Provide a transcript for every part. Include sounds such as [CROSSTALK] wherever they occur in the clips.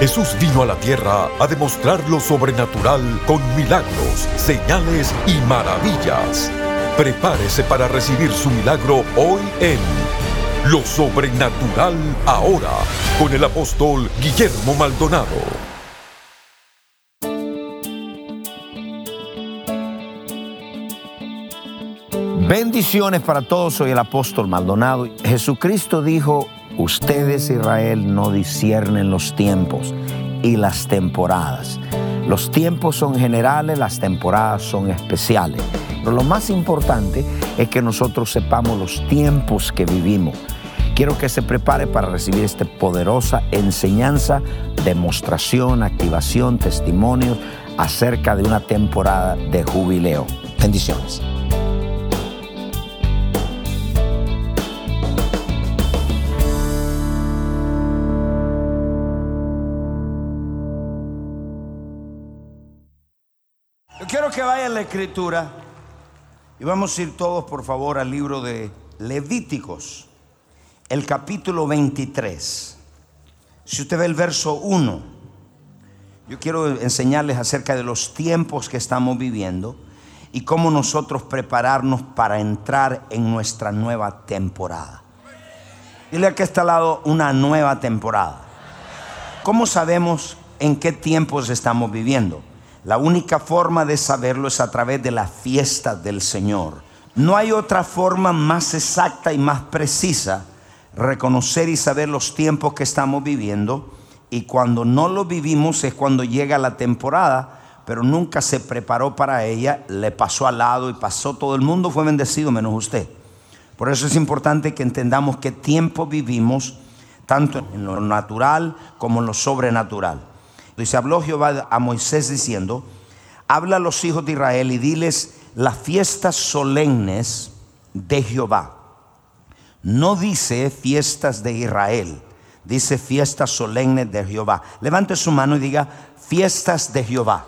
Jesús vino a la tierra a demostrar lo sobrenatural con milagros, señales y maravillas. Prepárese para recibir su milagro hoy en Lo Sobrenatural Ahora con el apóstol Guillermo Maldonado. Bendiciones para todos, soy el apóstol Maldonado. Jesucristo dijo, Ustedes, Israel, no disciernen los tiempos y las temporadas. Los tiempos son generales, las temporadas son especiales. Pero lo más importante es que nosotros sepamos los tiempos que vivimos. Quiero que se prepare para recibir esta poderosa enseñanza, demostración, activación, testimonio acerca de una temporada de jubileo. Bendiciones. Que vaya a la escritura y vamos a ir todos por favor al libro de Levíticos, el capítulo 23. Si usted ve el verso 1, yo quiero enseñarles acerca de los tiempos que estamos viviendo y cómo nosotros prepararnos para entrar en nuestra nueva temporada. Dile que está al lado una nueva temporada. ¿Cómo sabemos en qué tiempos estamos viviendo? La única forma de saberlo es a través de la fiesta del Señor. No hay otra forma más exacta y más precisa reconocer y saber los tiempos que estamos viviendo. Y cuando no lo vivimos es cuando llega la temporada, pero nunca se preparó para ella, le pasó al lado y pasó todo el mundo, fue bendecido menos usted. Por eso es importante que entendamos qué tiempo vivimos, tanto en lo natural como en lo sobrenatural. Dice, habló Jehová a Moisés diciendo, habla a los hijos de Israel y diles las fiestas solemnes de Jehová. No dice fiestas de Israel, dice fiestas solemnes de Jehová. Levante su mano y diga fiestas de Jehová.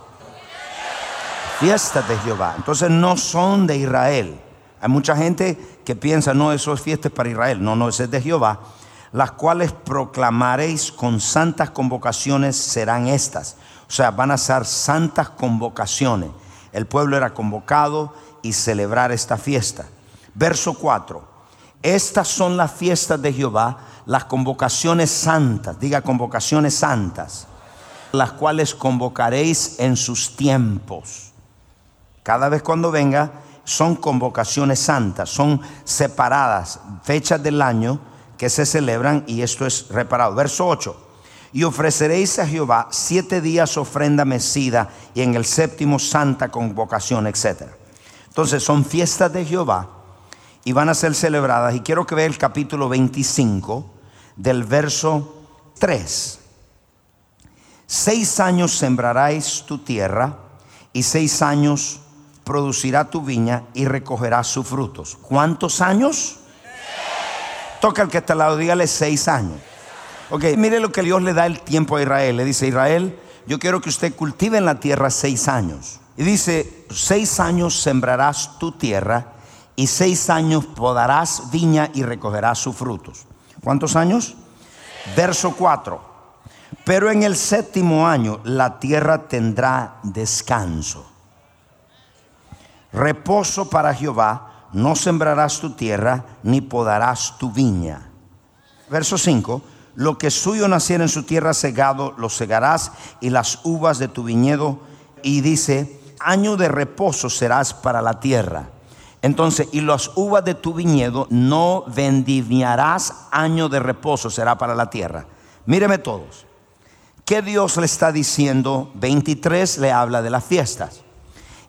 Fiestas de Jehová. Entonces no son de Israel. Hay mucha gente que piensa, no, eso es fiestas para Israel. No, no, eso es de Jehová las cuales proclamaréis con santas convocaciones serán estas. O sea, van a ser santas convocaciones. El pueblo era convocado y celebrar esta fiesta. Verso 4. Estas son las fiestas de Jehová, las convocaciones santas, diga convocaciones santas, las cuales convocaréis en sus tiempos. Cada vez cuando venga, son convocaciones santas, son separadas, fechas del año que se celebran y esto es reparado. Verso 8. Y ofreceréis a Jehová siete días ofrenda mecida y en el séptimo santa convocación, etc. Entonces son fiestas de Jehová y van a ser celebradas. Y quiero que vea el capítulo 25 del verso 3. Seis años sembraráis tu tierra y seis años producirá tu viña y recogerás sus frutos. ¿Cuántos años? Toca al que está al lado, dígale seis años. Ok, mire lo que Dios le da el tiempo a Israel. Le dice, Israel, yo quiero que usted cultive en la tierra seis años. Y dice, seis años sembrarás tu tierra y seis años podarás viña y recogerás sus frutos. ¿Cuántos años? Verso 4. Pero en el séptimo año la tierra tendrá descanso. Reposo para Jehová no sembrarás tu tierra, ni podarás tu viña. Verso 5, lo que suyo naciera en su tierra segado, lo segarás, y las uvas de tu viñedo, y dice, año de reposo serás para la tierra. Entonces, y las uvas de tu viñedo no vendimiarás, año de reposo será para la tierra. Míreme todos. ¿Qué Dios le está diciendo? 23 le habla de las fiestas.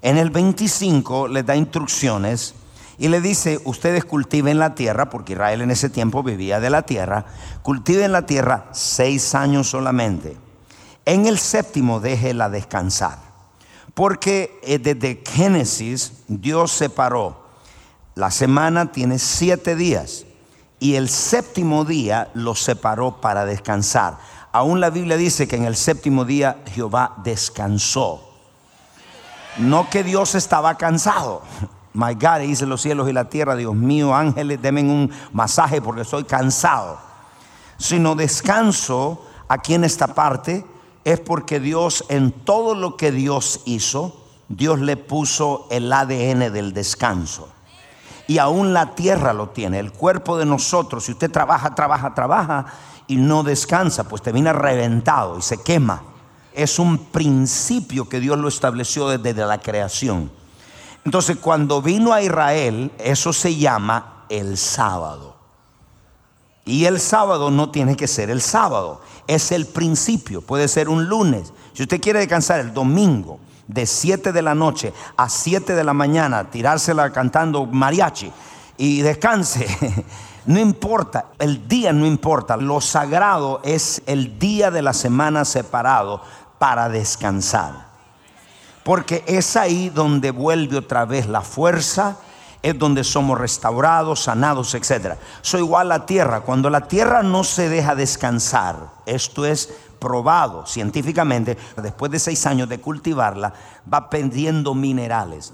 En el 25 le da instrucciones y le dice, ustedes cultiven la tierra, porque Israel en ese tiempo vivía de la tierra, cultiven la tierra seis años solamente. En el séptimo déjela descansar. Porque eh, desde Génesis Dios separó. La semana tiene siete días y el séptimo día lo separó para descansar. Aún la Biblia dice que en el séptimo día Jehová descansó. No que Dios estaba cansado. My God, hice los cielos y la tierra, Dios mío, ángeles, denme un masaje porque estoy cansado. Sino descanso aquí en esta parte es porque Dios en todo lo que Dios hizo, Dios le puso el ADN del descanso. Y aún la tierra lo tiene, el cuerpo de nosotros. Si usted trabaja, trabaja, trabaja y no descansa, pues te viene reventado y se quema. Es un principio que Dios lo estableció desde la creación. Entonces, cuando vino a Israel, eso se llama el sábado. Y el sábado no tiene que ser el sábado, es el principio, puede ser un lunes. Si usted quiere descansar el domingo de 7 de la noche a 7 de la mañana, tirársela cantando mariachi y descanse, [LAUGHS] no importa, el día no importa, lo sagrado es el día de la semana separado para descansar. Porque es ahí donde vuelve otra vez la fuerza, es donde somos restaurados, sanados, etc. Soy igual a la tierra. Cuando la tierra no se deja descansar, esto es probado científicamente, después de seis años de cultivarla, va perdiendo minerales.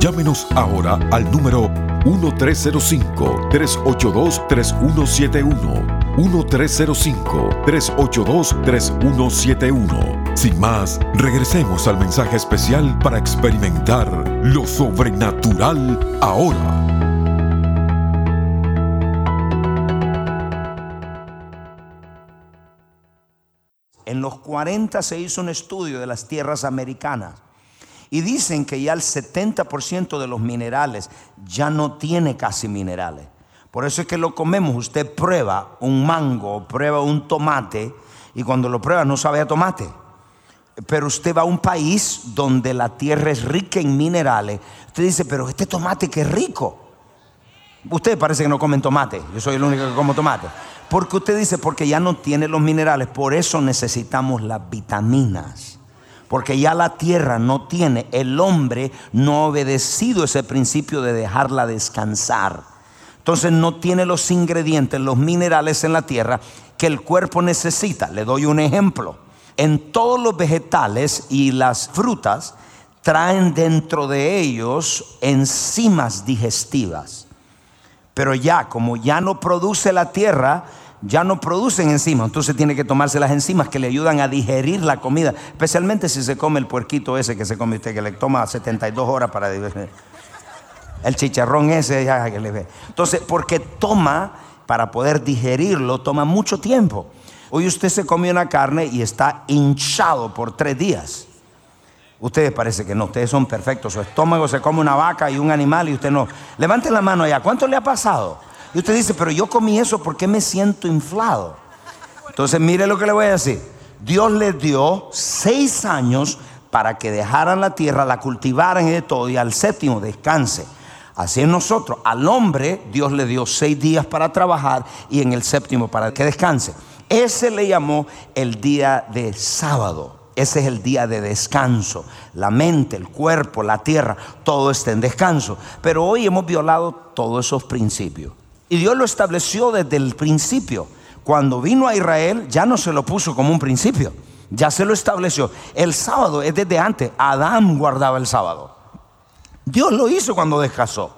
Llámenos ahora al número 1305-382-3171 1305-382-3171. Sin más, regresemos al mensaje especial para experimentar lo sobrenatural ahora. En los 40 se hizo un estudio de las tierras americanas y dicen que ya el 70% de los minerales ya no tiene casi minerales. Por eso es que lo comemos. Usted prueba un mango, prueba un tomate y cuando lo prueba no sabe a tomate. Pero usted va a un país donde la tierra es rica en minerales. Usted dice, pero este tomate que rico. Usted parece que no comen tomate. Yo soy el único que como tomate. Porque usted dice, porque ya no tiene los minerales. Por eso necesitamos las vitaminas. Porque ya la tierra no tiene. El hombre no ha obedecido ese principio de dejarla descansar. Entonces no tiene los ingredientes, los minerales en la tierra que el cuerpo necesita. Le doy un ejemplo. En todos los vegetales y las frutas traen dentro de ellos enzimas digestivas. Pero ya, como ya no produce la tierra, ya no producen enzimas. Entonces tiene que tomarse las enzimas que le ayudan a digerir la comida. Especialmente si se come el puerquito ese que se come usted, que le toma 72 horas para digerir. El chicharrón ese, ya que le ve. Entonces, porque toma, para poder digerirlo, toma mucho tiempo. Hoy usted se come una carne y está hinchado por tres días. Ustedes parece que no, ustedes son perfectos. Su estómago se come una vaca y un animal y usted no. Levante la mano allá, ¿cuánto le ha pasado? Y usted dice, pero yo comí eso porque me siento inflado. Entonces, mire lo que le voy a decir. Dios le dio seis años para que dejaran la tierra, la cultivaran y de todo, y al séptimo descanse. Así es nosotros. Al hombre Dios le dio seis días para trabajar y en el séptimo para que descanse. Ese le llamó el día de sábado. Ese es el día de descanso. La mente, el cuerpo, la tierra, todo está en descanso. Pero hoy hemos violado todos esos principios. Y Dios lo estableció desde el principio. Cuando vino a Israel ya no se lo puso como un principio. Ya se lo estableció. El sábado es desde antes. Adán guardaba el sábado. Dios lo hizo cuando descansó.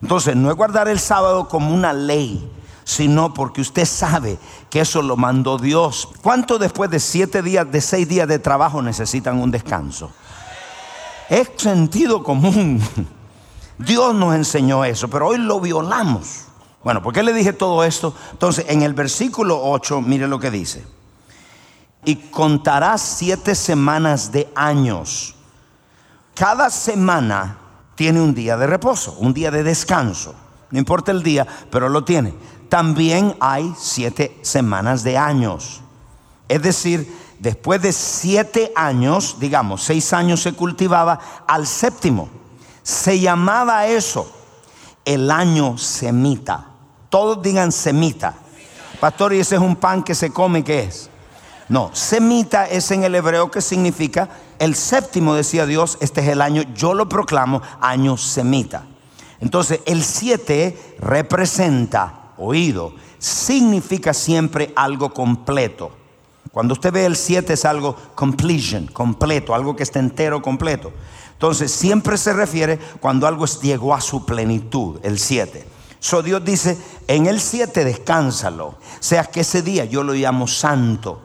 Entonces, no es guardar el sábado como una ley, sino porque usted sabe que eso lo mandó Dios. ¿Cuánto después de siete días, de seis días de trabajo necesitan un descanso? Es sentido común. [LAUGHS] Dios nos enseñó eso, pero hoy lo violamos. Bueno, ¿por qué le dije todo esto? Entonces, en el versículo 8, mire lo que dice. Y contarás siete semanas de años. Cada semana tiene un día de reposo, un día de descanso. No importa el día, pero lo tiene. También hay siete semanas de años. Es decir, después de siete años, digamos, seis años se cultivaba, al séptimo se llamaba eso el año semita. Todos digan semita. Pastor, ¿y ese es un pan que se come? ¿Qué es? No, semita es en el hebreo que significa el séptimo, decía Dios, este es el año, yo lo proclamo, año semita. Entonces, el siete representa, oído, significa siempre algo completo. Cuando usted ve el 7 es algo completion, completo, algo que está entero, completo. Entonces siempre se refiere cuando algo llegó a su plenitud, el 7. So Dios dice, en el 7 descánsalo. Sea que ese día yo lo llamo santo.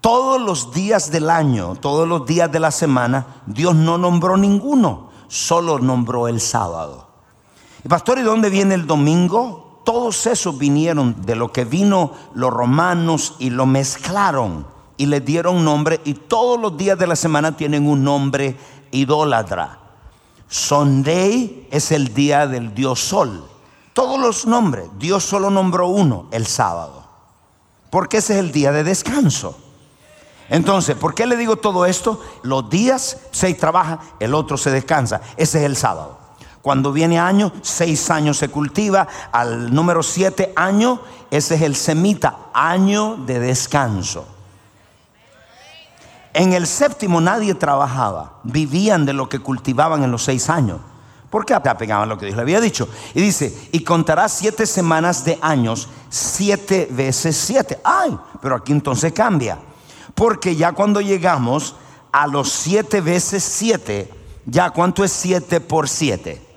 Todos los días del año, todos los días de la semana, Dios no nombró ninguno, solo nombró el sábado. Y pastor, ¿y dónde viene el domingo? todos esos vinieron de lo que vino los romanos y lo mezclaron y le dieron nombre y todos los días de la semana tienen un nombre idólatra. Sunday es el día del dios sol. Todos los nombres, Dios solo nombró uno, el sábado. Porque ese es el día de descanso. Entonces, ¿por qué le digo todo esto? Los días se trabaja, el otro se descansa. Ese es el sábado. Cuando viene año, seis años se cultiva. Al número siete año, ese es el semita, año de descanso. En el séptimo nadie trabajaba, vivían de lo que cultivaban en los seis años. Porque apegaban lo que Dios le había dicho. Y dice, y contará siete semanas de años, siete veces siete. Ay, pero aquí entonces cambia. Porque ya cuando llegamos a los siete veces siete, ya cuánto es siete por siete.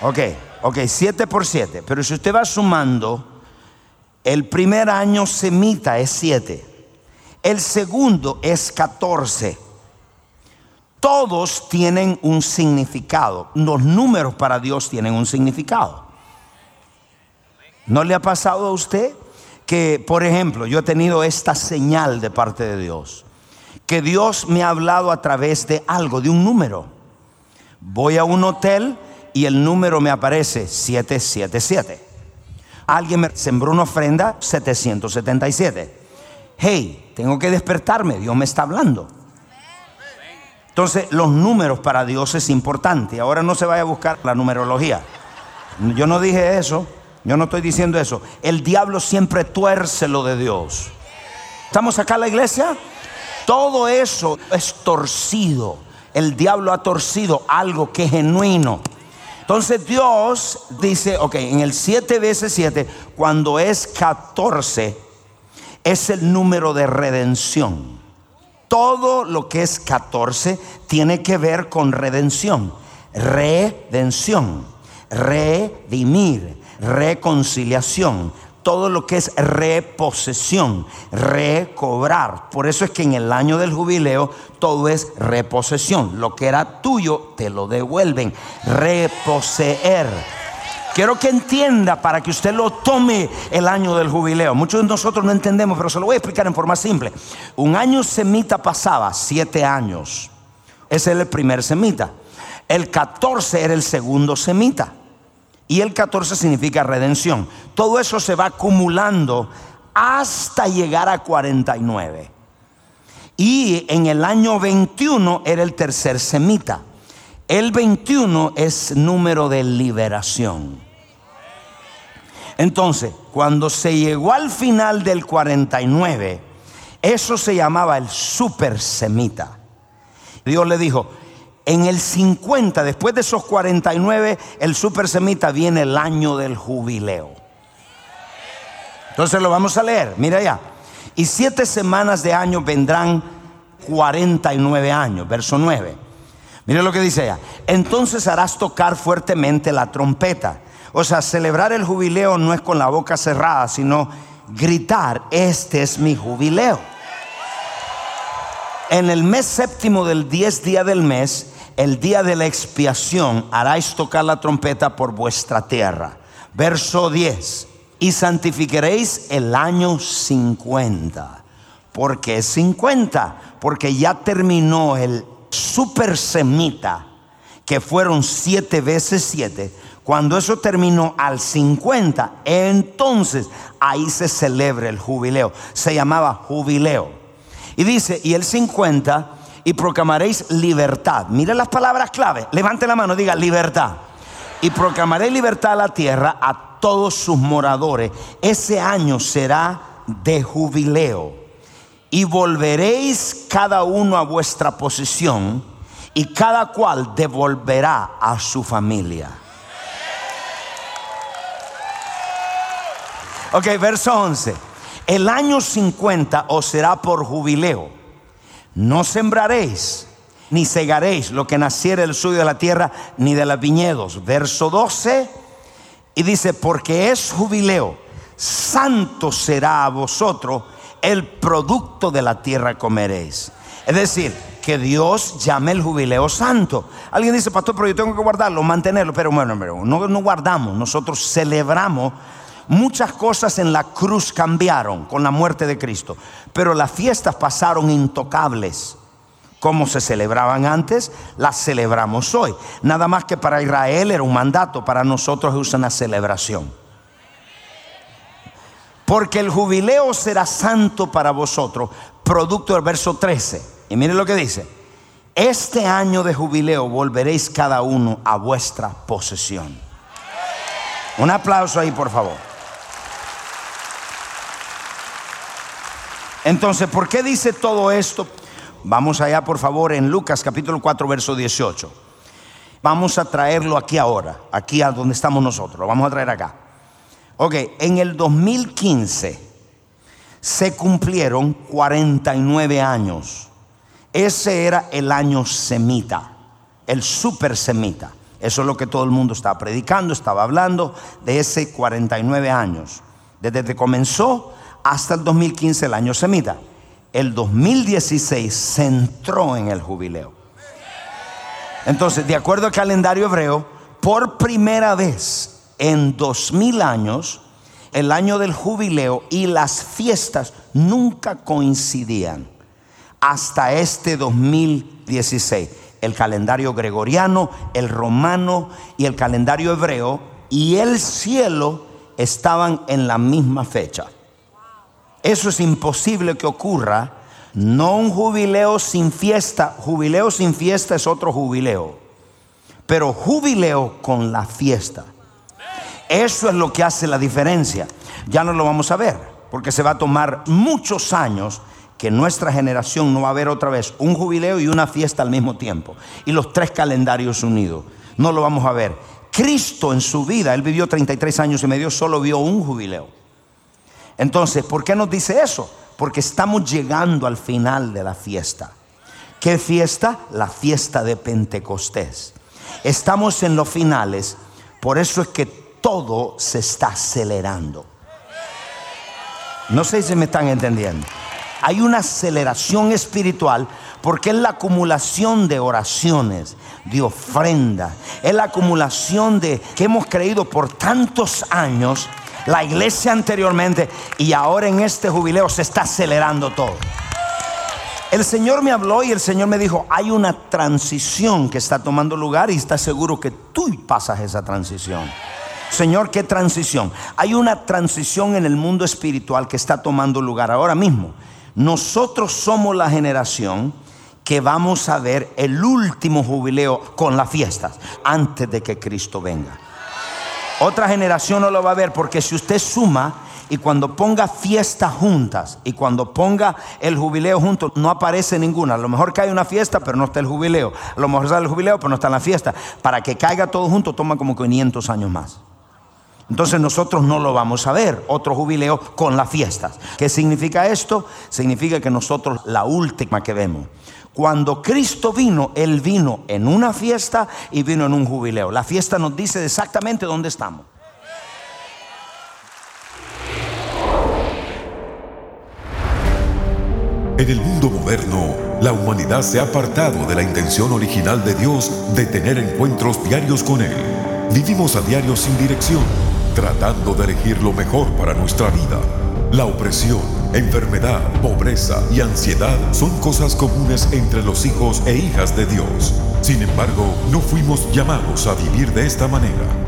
Ok, ok, 7 por 7. Pero si usted va sumando, el primer año semita es 7. El segundo es 14. Todos tienen un significado. Los números para Dios tienen un significado. ¿No le ha pasado a usted que, por ejemplo, yo he tenido esta señal de parte de Dios? Que Dios me ha hablado a través de algo, de un número. Voy a un hotel y el número me aparece 777. Alguien me sembró una ofrenda 777. Hey, tengo que despertarme, Dios me está hablando. Entonces, los números para Dios es importante. Ahora no se vaya a buscar la numerología. Yo no dije eso, yo no estoy diciendo eso. El diablo siempre tuerce lo de Dios. ¿Estamos acá en la iglesia? Todo eso es torcido. El diablo ha torcido algo que es genuino. Entonces Dios dice, ok, en el 7 veces 7, cuando es 14, es el número de redención. Todo lo que es 14 tiene que ver con redención. Redención, redimir, reconciliación, todo lo que es reposesión, recobrar. Por eso es que en el año del jubileo todo es reposesión. Lo que era tuyo te lo devuelven. Reposeer. Quiero que entienda para que usted lo tome el año del jubileo. Muchos de nosotros no entendemos, pero se lo voy a explicar en forma simple. Un año semita pasaba, siete años. Ese es el primer semita. El 14 era el segundo semita y el 14 significa redención. Todo eso se va acumulando hasta llegar a 49. Y en el año 21 era el tercer semita. El 21 es número de liberación. Entonces, cuando se llegó al final del 49, eso se llamaba el super semita. Dios le dijo, en el 50, después de esos 49, el super semita viene el año del jubileo. Entonces lo vamos a leer, mira ya. Y siete semanas de año vendrán 49 años, verso 9. Mire lo que dice ella. Entonces harás tocar fuertemente la trompeta. O sea, celebrar el jubileo no es con la boca cerrada, sino gritar, este es mi jubileo. En el mes séptimo del diez día del mes, el día de la expiación haráis tocar la trompeta por vuestra tierra. Verso 10. Y santificaréis el año 50. ¿Por qué 50? Porque ya terminó el super semita, que fueron siete veces siete. Cuando eso terminó al 50, entonces ahí se celebra el jubileo. Se llamaba jubileo. Y dice, y el 50 y proclamaréis libertad. Mire las palabras clave. Levante la mano, diga libertad. Y proclamaré libertad a la tierra a todos sus moradores. Ese año será de jubileo. Y volveréis cada uno a vuestra posición y cada cual devolverá a su familia. Ok, verso 11. El año 50 os será por jubileo. No sembraréis ni segaréis lo que naciere del suyo de la tierra, ni de los viñedos. Verso 12, y dice, porque es jubileo, santo será a vosotros, el producto de la tierra comeréis. Es decir, que Dios llame el jubileo santo. Alguien dice, pastor, pero yo tengo que guardarlo, mantenerlo. Pero bueno, no, no guardamos, nosotros celebramos. Muchas cosas en la cruz cambiaron con la muerte de Cristo, pero las fiestas pasaron intocables como se celebraban antes, las celebramos hoy. Nada más que para Israel era un mandato, para nosotros es una celebración. Porque el jubileo será santo para vosotros, producto del verso 13. Y miren lo que dice. Este año de jubileo volveréis cada uno a vuestra posesión. Un aplauso ahí, por favor. Entonces, ¿por qué dice todo esto? Vamos allá, por favor, en Lucas capítulo 4, verso 18. Vamos a traerlo aquí ahora, aquí a donde estamos nosotros. Lo vamos a traer acá. Ok, en el 2015 se cumplieron 49 años. Ese era el año semita, el super semita. Eso es lo que todo el mundo estaba predicando, estaba hablando de ese 49 años. Desde que comenzó hasta el 2015 el año semita el 2016 se entró en el jubileo. Entonces, de acuerdo al calendario hebreo, por primera vez en dos mil años, el año del jubileo y las fiestas nunca coincidían hasta este 2016. El calendario gregoriano, el romano y el calendario hebreo y el cielo estaban en la misma fecha. Eso es imposible que ocurra. No un jubileo sin fiesta. Jubileo sin fiesta es otro jubileo. Pero jubileo con la fiesta. Eso es lo que hace la diferencia. Ya no lo vamos a ver, porque se va a tomar muchos años que nuestra generación no va a ver otra vez un jubileo y una fiesta al mismo tiempo. Y los tres calendarios unidos. No lo vamos a ver. Cristo en su vida, él vivió 33 años y medio, solo vio un jubileo. Entonces, ¿por qué nos dice eso? Porque estamos llegando al final de la fiesta. ¿Qué fiesta? La fiesta de Pentecostés. Estamos en los finales, por eso es que todo se está acelerando. No sé si me están entendiendo. Hay una aceleración espiritual porque es la acumulación de oraciones, de ofrenda, es la acumulación de que hemos creído por tantos años la iglesia anteriormente y ahora en este jubileo se está acelerando todo. El Señor me habló y el Señor me dijo, hay una transición que está tomando lugar y está seguro que tú pasas esa transición. Señor, ¿qué transición? Hay una transición en el mundo espiritual que está tomando lugar ahora mismo. Nosotros somos la generación que vamos a ver el último jubileo con las fiestas antes de que Cristo venga. Otra generación no lo va a ver porque si usted suma y cuando ponga fiestas juntas y cuando ponga el jubileo juntos, no aparece ninguna. A lo mejor cae una fiesta, pero no está el jubileo. A lo mejor está el jubileo, pero no está la fiesta. Para que caiga todo junto toma como 500 años más. Entonces nosotros no lo vamos a ver, otro jubileo con las fiestas. ¿Qué significa esto? Significa que nosotros la última que vemos cuando Cristo vino, Él vino en una fiesta y vino en un jubileo. La fiesta nos dice exactamente dónde estamos. En el mundo moderno, la humanidad se ha apartado de la intención original de Dios de tener encuentros diarios con Él. Vivimos a diario sin dirección, tratando de elegir lo mejor para nuestra vida. La opresión, enfermedad, pobreza y ansiedad son cosas comunes entre los hijos e hijas de Dios. Sin embargo, no fuimos llamados a vivir de esta manera.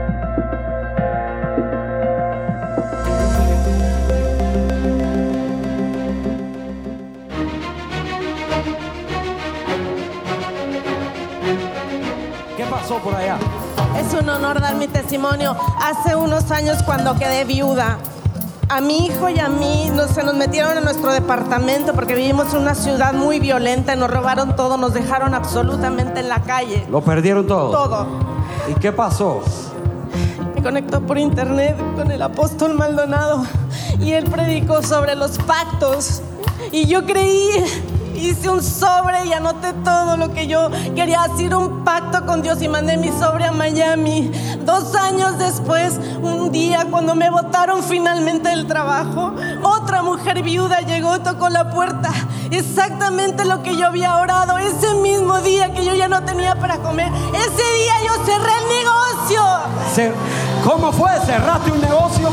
Un honor dar mi testimonio. Hace unos años cuando quedé viuda, a mi hijo y a mí nos, se nos metieron en nuestro departamento porque vivimos en una ciudad muy violenta, nos robaron todo, nos dejaron absolutamente en la calle. ¿Lo perdieron todo? Todo. ¿Y qué pasó? Me conectó por internet con el apóstol Maldonado y él predicó sobre los pactos. Y yo creí, hice un sobre y anoté todo lo que yo quería hacer, un pacto con Dios y mandé mi sobre a Miami. Dos años después, un día cuando me votaron finalmente del trabajo, otra mujer viuda llegó y tocó la puerta. Exactamente lo que yo había orado ese mismo día que yo ya no tenía para comer. Ese día yo cerré el negocio. ¿Cómo fue? ¿Cerraste un negocio?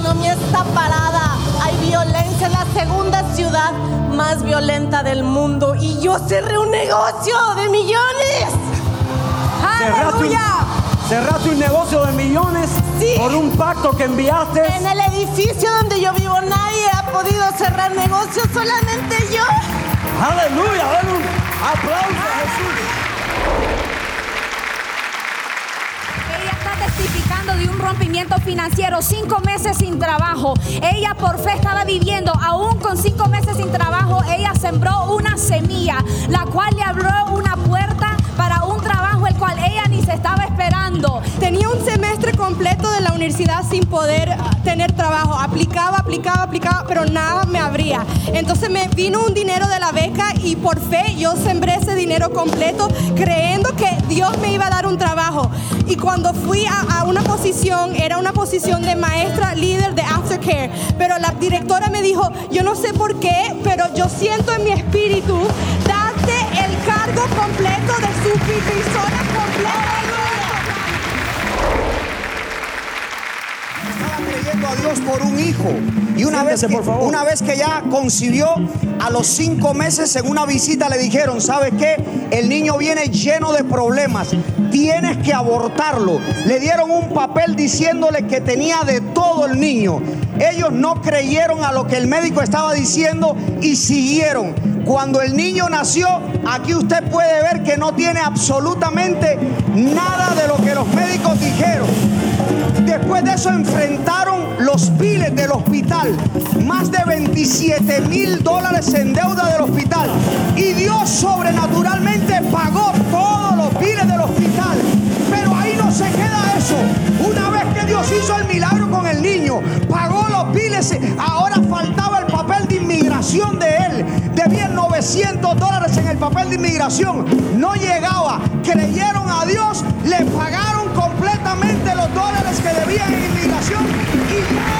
Economía está parada, hay violencia, es la segunda ciudad más violenta del mundo y yo cerré un negocio de millones. ¿Cerraste un, ¡Aleluya! cerraste un negocio de millones Sí. por un pacto que enviaste. En el edificio donde yo vivo nadie ha podido cerrar negocios, solamente yo. Aleluya, dale un aplauso a Jesús. Ella está testificando de un rompimiento financiero, cinco meses sin trabajo. Ella por fe estaba viviendo, aún con cinco meses sin trabajo, ella sembró una semilla, la cual le abrió una puerta ella ni se estaba esperando. Tenía un semestre completo de la universidad sin poder ah, tener trabajo. Aplicaba, aplicaba, aplicaba, pero nada me abría. Entonces me vino un dinero de la beca y por fe yo sembré ese dinero completo creyendo que Dios me iba a dar un trabajo. Y cuando fui a, a una posición, era una posición de maestra líder de aftercare, pero la directora me dijo, yo no sé por qué, pero yo siento en mi espíritu el cargo completo de supervisora completa. estaba creyendo a Dios por un hijo. Y una vez, que, por favor. una vez que ya concibió, a los cinco meses en una visita le dijeron, ¿sabes qué? El niño viene lleno de problemas. Tienes que abortarlo. Le dieron un papel diciéndole que tenía de todo el niño. Ellos no creyeron a lo que el médico estaba diciendo y siguieron. Cuando el niño nació, aquí usted puede ver que no tiene absolutamente nada de lo que los médicos dijeron. Después de eso enfrentaron los biles del hospital. Más de 27 mil dólares en deuda del hospital. Y Dios sobrenaturalmente pagó 300 dólares en el papel de inmigración, no llegaba, creyeron a Dios, le pagaron completamente los dólares que debían en inmigración y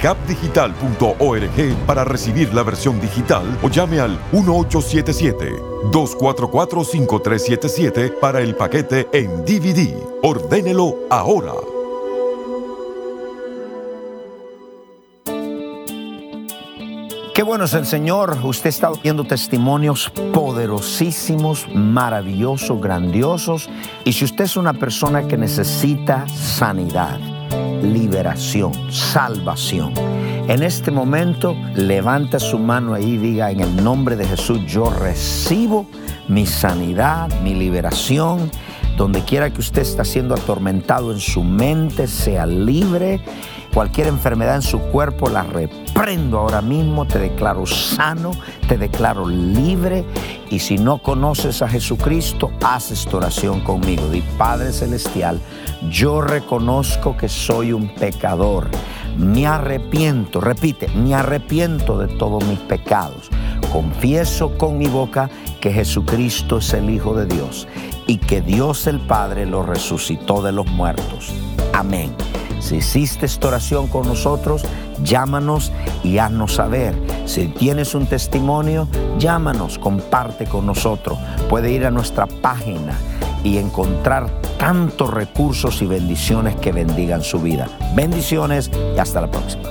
capdigital.org para recibir la versión digital o llame al 1877-244-5377 para el paquete en DVD. Ordénelo ahora. Qué bueno es el Señor. Usted está viendo testimonios poderosísimos, maravillosos, grandiosos. Y si usted es una persona que necesita sanidad, liberación, salvación. En este momento, levanta su mano ahí y diga, en el nombre de Jesús, yo recibo mi sanidad, mi liberación. Donde quiera que usted está siendo atormentado en su mente, sea libre. Cualquier enfermedad en su cuerpo la reprendo ahora mismo, te declaro sano, te declaro libre. Y si no conoces a Jesucristo, haz esta oración conmigo. Di Padre Celestial, yo reconozco que soy un pecador. Me arrepiento, repite, me arrepiento de todos mis pecados. Confieso con mi boca que Jesucristo es el Hijo de Dios y que Dios el Padre lo resucitó de los muertos. Amén. Si hiciste esta oración con nosotros, llámanos y haznos saber. Si tienes un testimonio, llámanos, comparte con nosotros. Puede ir a nuestra página y encontrar tantos recursos y bendiciones que bendigan su vida. Bendiciones y hasta la próxima.